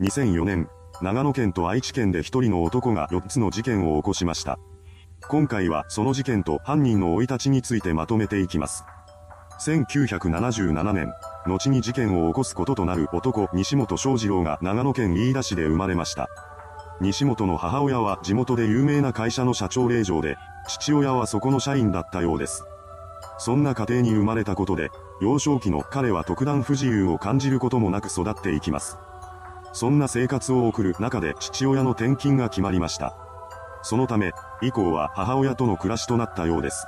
2004年、長野県と愛知県で一人の男が4つの事件を起こしました。今回はその事件と犯人の生い立ちについてまとめていきます。1977年、後に事件を起こすこととなる男西本翔二郎が長野県飯田市で生まれました。西本の母親は地元で有名な会社の社長令嬢で、父親はそこの社員だったようです。そんな家庭に生まれたことで、幼少期の彼は特段不自由を感じることもなく育っていきます。そんな生活を送る中で父親の転勤が決まりました。そのため、以降は母親との暮らしとなったようです。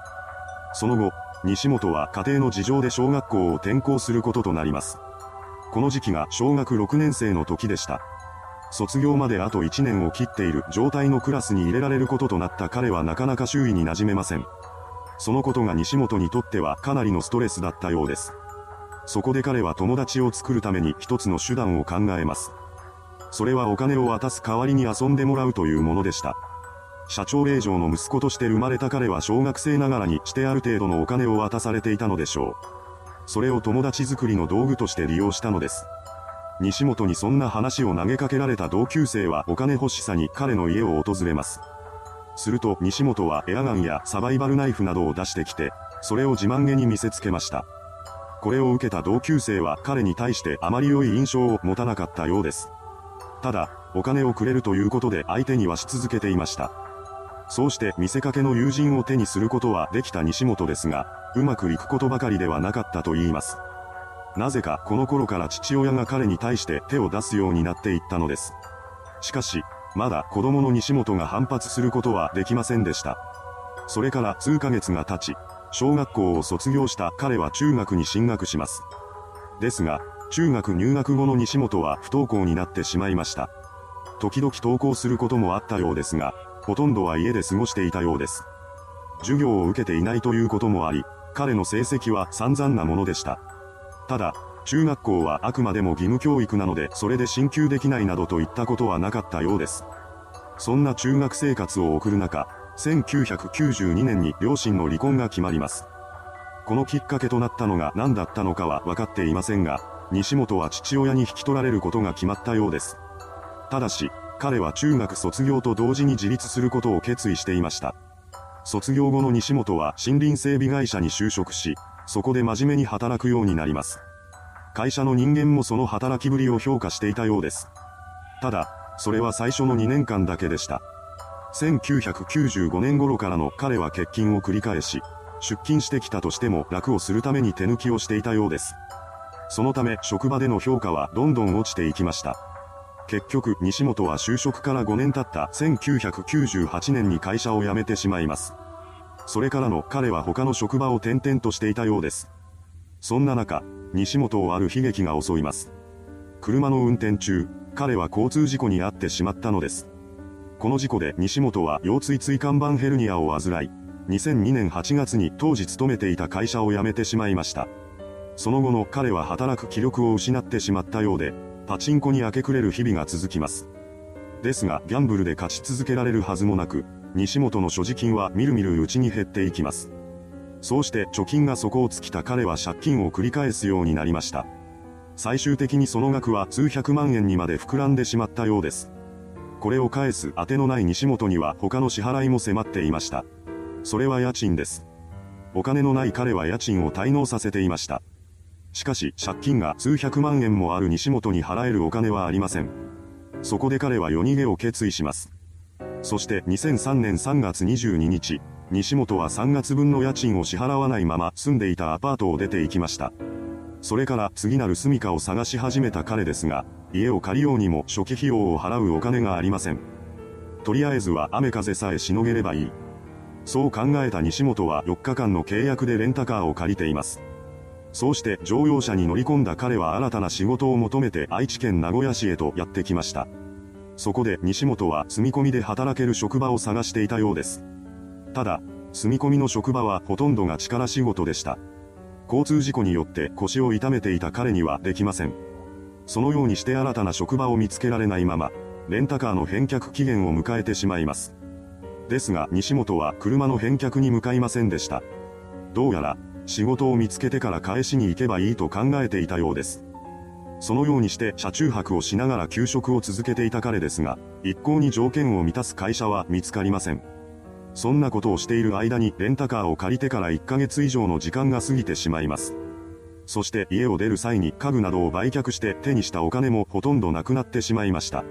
その後、西本は家庭の事情で小学校を転校することとなります。この時期が小学6年生の時でした。卒業まであと1年を切っている状態のクラスに入れられることとなった彼はなかなか周囲に馴染めません。そのことが西本にとってはかなりのストレスだったようです。そこで彼は友達を作るために一つの手段を考えます。それはお金を渡す代わりに遊んでもらうというものでした。社長令嬢の息子として生まれた彼は小学生ながらにしてある程度のお金を渡されていたのでしょう。それを友達作りの道具として利用したのです。西本にそんな話を投げかけられた同級生はお金欲しさに彼の家を訪れます。すると西本はエアガンやサバイバルナイフなどを出してきて、それを自慢げに見せつけました。これを受けた同級生は彼に対してあまり良い印象を持たなかったようです。ただ、お金をくれるということで相手にはし続けていました。そうして見せかけの友人を手にすることはできた西本ですが、うまくいくことばかりではなかったと言います。なぜかこの頃から父親が彼に対して手を出すようになっていったのです。しかし、まだ子供の西本が反発することはできませんでした。それから数ヶ月が経ち、小学校を卒業した彼は中学に進学します。ですが、中学入学後の西本は不登校になってしまいました。時々登校することもあったようですが、ほとんどは家で過ごしていたようです。授業を受けていないということもあり、彼の成績は散々なものでした。ただ、中学校はあくまでも義務教育なのでそれで進級できないなどといったことはなかったようです。そんな中学生活を送る中、1992年に両親の離婚が決まります。このきっかけとなったのが何だったのかは分かっていませんが、西本は父親に引き取られることが決まったようです。ただし、彼は中学卒業と同時に自立することを決意していました。卒業後の西本は森林整備会社に就職し、そこで真面目に働くようになります。会社の人間もその働きぶりを評価していたようです。ただ、それは最初の2年間だけでした。1995年頃からの彼は欠勤を繰り返し、出勤してきたとしても楽をするために手抜きをしていたようです。そのため職場での評価はどんどん落ちていきました。結局、西本は就職から5年経った1998年に会社を辞めてしまいます。それからの彼は他の職場を転々としていたようです。そんな中、西本をある悲劇が襲います。車の運転中、彼は交通事故に遭ってしまったのです。この事故で西本は腰椎椎間板ヘルニアを患い、2002年8月に当時勤めていた会社を辞めてしまいました。その後の彼は働く気力を失ってしまったようで、パチンコに明け暮れる日々が続きます。ですが、ギャンブルで勝ち続けられるはずもなく、西本の所持金はみるみるうちに減っていきます。そうして貯金が底を尽きた彼は借金を繰り返すようになりました。最終的にその額は数百万円にまで膨らんでしまったようです。これを返す当てのない西本には他の支払いも迫っていました。それは家賃です。お金のない彼は家賃を滞納させていました。しかし、借金が数百万円もある西本に払えるお金はありません。そこで彼は夜逃げを決意します。そして2003年3月22日、西本は3月分の家賃を支払わないまま住んでいたアパートを出て行きました。それから次なる住処を探し始めた彼ですが、家を借りようにも初期費用を払うお金がありません。とりあえずは雨風さえしのげればいい。そう考えた西本は4日間の契約でレンタカーを借りています。そうして乗用車に乗り込んだ彼は新たな仕事を求めて愛知県名古屋市へとやってきました。そこで西本は住み込みで働ける職場を探していたようです。ただ、住み込みの職場はほとんどが力仕事でした。交通事故によって腰を痛めていた彼にはできません。そのようにして新たな職場を見つけられないまま、レンタカーの返却期限を迎えてしまいます。ですが西本は車の返却に向かいませんでした。どうやら仕事を見つけてから返しに行けばいいと考えていたようです。そのようにして車中泊をしながら休職を続けていた彼ですが、一向に条件を満たす会社は見つかりません。そんなことをしている間にレンタカーを借りてから1ヶ月以上の時間が過ぎてしまいます。そして家を出る際に家具などを売却して手にしたお金もほとんどなくなってしまいました。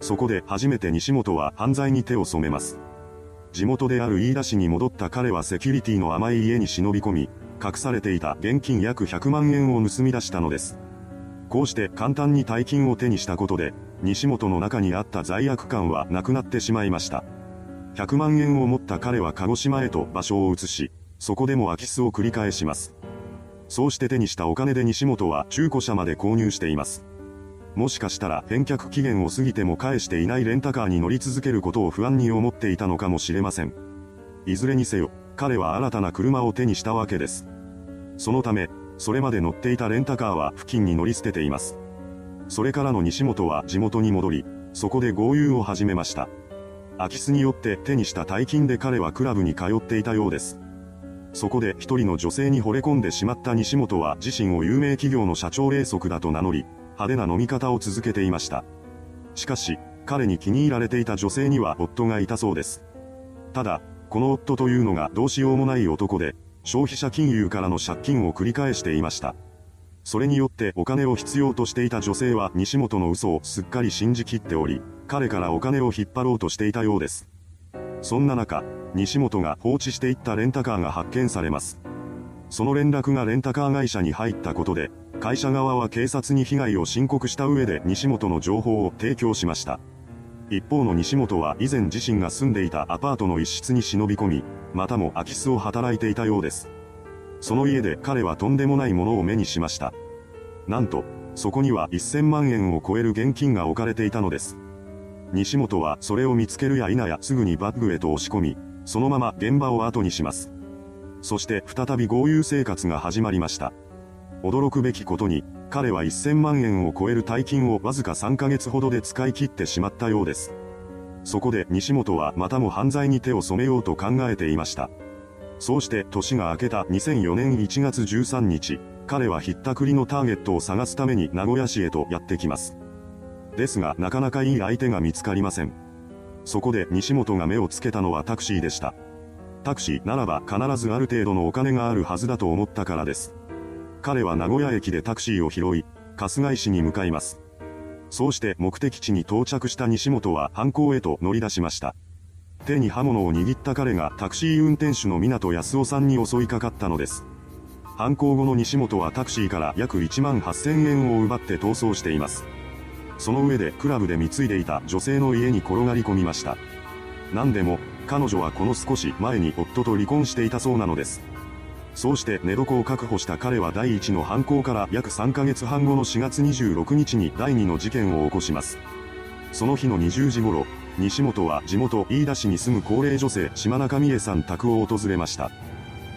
そこで初めて西本は犯罪に手を染めます。地元である飯田市に戻った彼はセキュリティの甘い家に忍び込み、隠されていた現金約100万円を盗み出したのです。こうして簡単に大金を手にしたことで、西本の中にあった罪悪感はなくなってしまいました。100万円を持った彼は鹿児島へと場所を移し、そこでも空き巣を繰り返します。そうして手にしたお金で西本は中古車まで購入しています。もしかしたら返却期限を過ぎても返していないレンタカーに乗り続けることを不安に思っていたのかもしれません。いずれにせよ、彼は新たな車を手にしたわけです。そのため、それまで乗っていたレンタカーは付近に乗り捨てています。それからの西本は地元に戻り、そこで豪遊を始めました。空き巣によって手にした大金で彼はクラブに通っていたようです。そこで一人の女性に惚れ込んでしまった西本は自身を有名企業の社長霊則だと名乗り、派手な飲み方を続けていました。しかし、彼に気に入られていた女性には夫がいたそうです。ただ、この夫というのがどうしようもない男で、消費者金融からの借金を繰り返していました。それによってお金を必要としていた女性は西本の嘘をすっかり信じきっており、彼からお金を引っ張ろうとしていたようです。そんな中、西本が放置していったレンタカーが発見されます。その連絡がレンタカー会社に入ったことで、会社側は警察に被害を申告した上で西本の情報を提供しました。一方の西本は以前自身が住んでいたアパートの一室に忍び込み、またも空き巣を働いていたようです。その家で彼はとんでもないものを目にしました。なんと、そこには1000万円を超える現金が置かれていたのです。西本はそれを見つけるや否やすぐにバッグへと押し込み、そのまま現場を後にします。そして再び豪遊生活が始まりました。驚くべきことに、彼は1000万円を超える大金をわずか3ヶ月ほどで使い切ってしまったようです。そこで西本はまたも犯罪に手を染めようと考えていました。そうして年が明けた2004年1月13日、彼はひったくりのターゲットを探すために名古屋市へとやってきます。ですがなかなかいい相手が見つかりません。そこで西本が目をつけたのはタクシーでした。タクシーならば必ずある程度のお金があるはずだと思ったからです。彼は名古屋駅でタクシーを拾い、春日井市に向かいます。そうして目的地に到着した西本は犯行へと乗り出しました。手に刃物を握った彼がタクシー運転手の港康夫さんに襲いかかったのです。犯行後の西本はタクシーから約1万8000円を奪って逃走しています。その上でクラブで貢いでいた女性の家に転がり込みました。何でも、彼女はこの少し前に夫と離婚していたそうなのです。そうして寝床を確保した彼は第1の犯行から約3ヶ月半後の4月26日に第2の事件を起こします。その日の20時頃、西本は地元飯田市に住む高齢女性島中美恵さん宅を訪れました。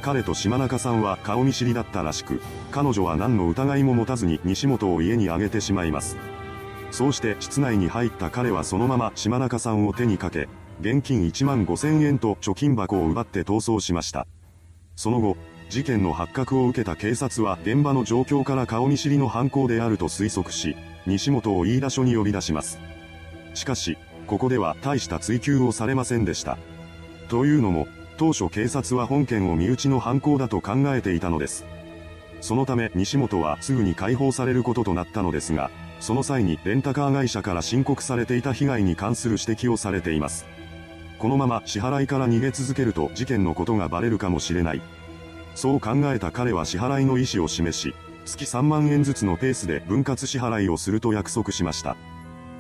彼と島中さんは顔見知りだったらしく、彼女は何の疑いも持たずに西本を家にあげてしまいます。そうして室内に入った彼はそのまま島中さんを手にかけ、現金1万5000円と貯金箱を奪って逃走しました。その後、事件の発覚を受けた警察は現場の状況から顔見知りの犯行であると推測し、西本を飯田署に呼び出します。しかし、ここでは大した追及をされませんでした。というのも、当初警察は本件を身内の犯行だと考えていたのです。そのため西本はすぐに解放されることとなったのですが、その際にレンタカー会社から申告されていた被害に関する指摘をされています。このまま支払いから逃げ続けると事件のことがバレるかもしれない。そう考えた彼は支払いの意思を示し、月3万円ずつのペースで分割支払いをすると約束しました。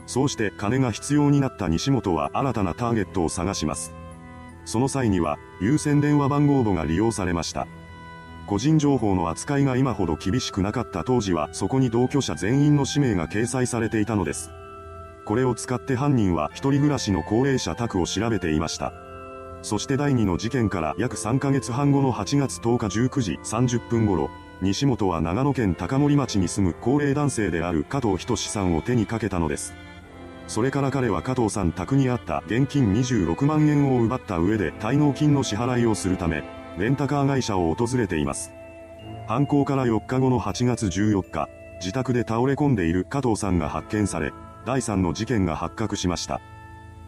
そうして金が必要になった西本は新たなターゲットを探します。その際には、優先電話番号簿が利用されました。個人情報の扱いが今ほど厳しくなかった当時はそこに同居者全員の氏名が掲載されていたのです。これを使って犯人は一人暮らしの高齢者宅を調べていました。そして第2の事件から約3ヶ月半後の8月10日19時30分頃、西本は長野県高森町に住む高齢男性である加藤仁さんを手にかけたのです。それから彼は加藤さん宅にあった現金26万円を奪った上で滞納金の支払いをするため、レンタカー会社を訪れています。犯行から4日後の8月14日、自宅で倒れ込んでいる加藤さんが発見され、第3の事件が発覚しました。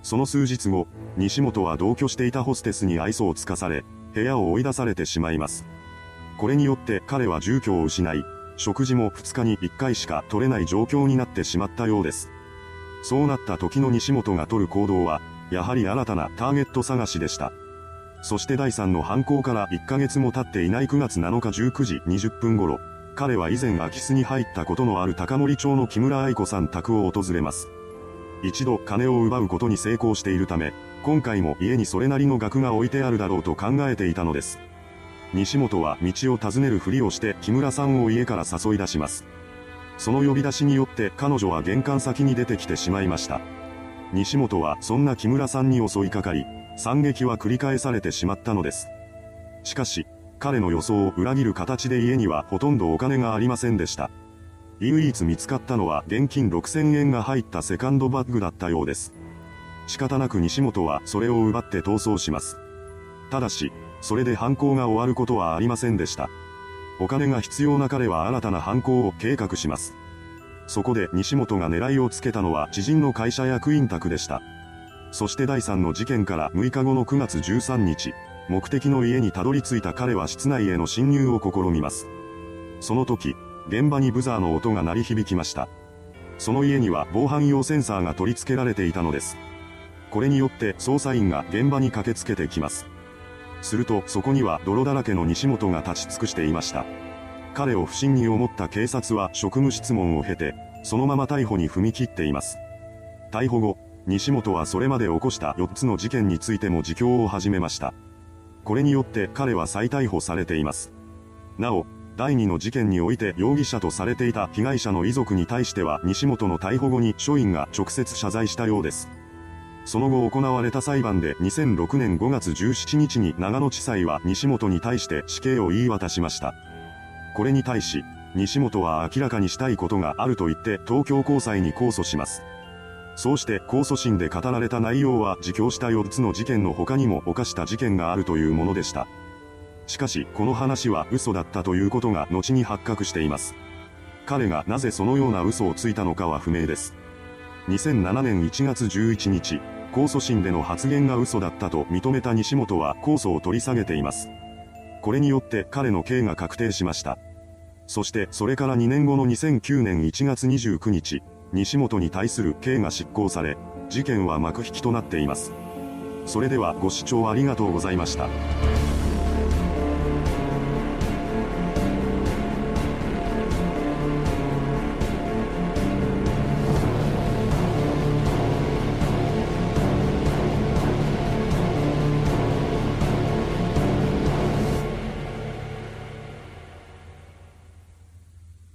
その数日後、西本は同居していたホステスに愛想をつかされ、部屋を追い出されてしまいます。これによって彼は住居を失い、食事も2日に1回しか取れない状況になってしまったようです。そうなった時の西本が取る行動は、やはり新たなターゲット探しでした。そして第3の犯行から1ヶ月も経っていない9月7日19時20分頃、彼は以前空き巣に入ったことのある高森町の木村愛子さん宅を訪れます。一度金を奪うことに成功しているため、今回も家にそれなりの額が置いてあるだろうと考えていたのです。西本は道を尋ねるふりをして木村さんを家から誘い出します。その呼び出しによって彼女は玄関先に出てきてしまいました。西本はそんな木村さんに襲いかかり、惨劇は繰り返されてしまったのです。しかし、彼の予想を裏切る形で家にはほとんどお金がありませんでした。唯一見つかったのは現金6000円が入ったセカンドバッグだったようです。仕方なく西本はそれを奪って逃走します。ただし、それで犯行が終わることはありませんでした。お金が必要な彼は新たな犯行を計画します。そこで西本が狙いをつけたのは知人の会社役員宅でした。そして第3の事件から6日後の9月13日、目的の家にたどり着いた彼は室内への侵入を試みます。その時、現場にブザーの音が鳴り響きました。その家には防犯用センサーが取り付けられていたのです。これによって捜査員が現場に駆けつけてきます。するとそこには泥だらけの西本が立ち尽くしていました。彼を不審に思った警察は職務質問を経て、そのまま逮捕に踏み切っています。逮捕後、西本はそれまで起こした4つの事件についても自供を始めました。これによって彼は再逮捕されています。なお、第2の事件において容疑者とされていた被害者の遺族に対しては西本の逮捕後に署員が直接謝罪したようです。その後行われた裁判で2006年5月17日に長野地裁は西本に対して死刑を言い渡しました。これに対し、西本は明らかにしたいことがあると言って東京高裁に控訴します。そうして控訴審で語られた内容は自供した4つの事件の他にも犯した事件があるというものでした。しかし、この話は嘘だったということが後に発覚しています。彼がなぜそのような嘘をついたのかは不明です。2007年1月11日、控訴審での発言が嘘だったと認めた西本は控訴を取り下げています。これによって彼の刑が確定しました。そしてそれから2年後の2009年1月29日、西本に対する刑が執行され、事件は幕引きとなっています。それではご視聴ありがとうございました。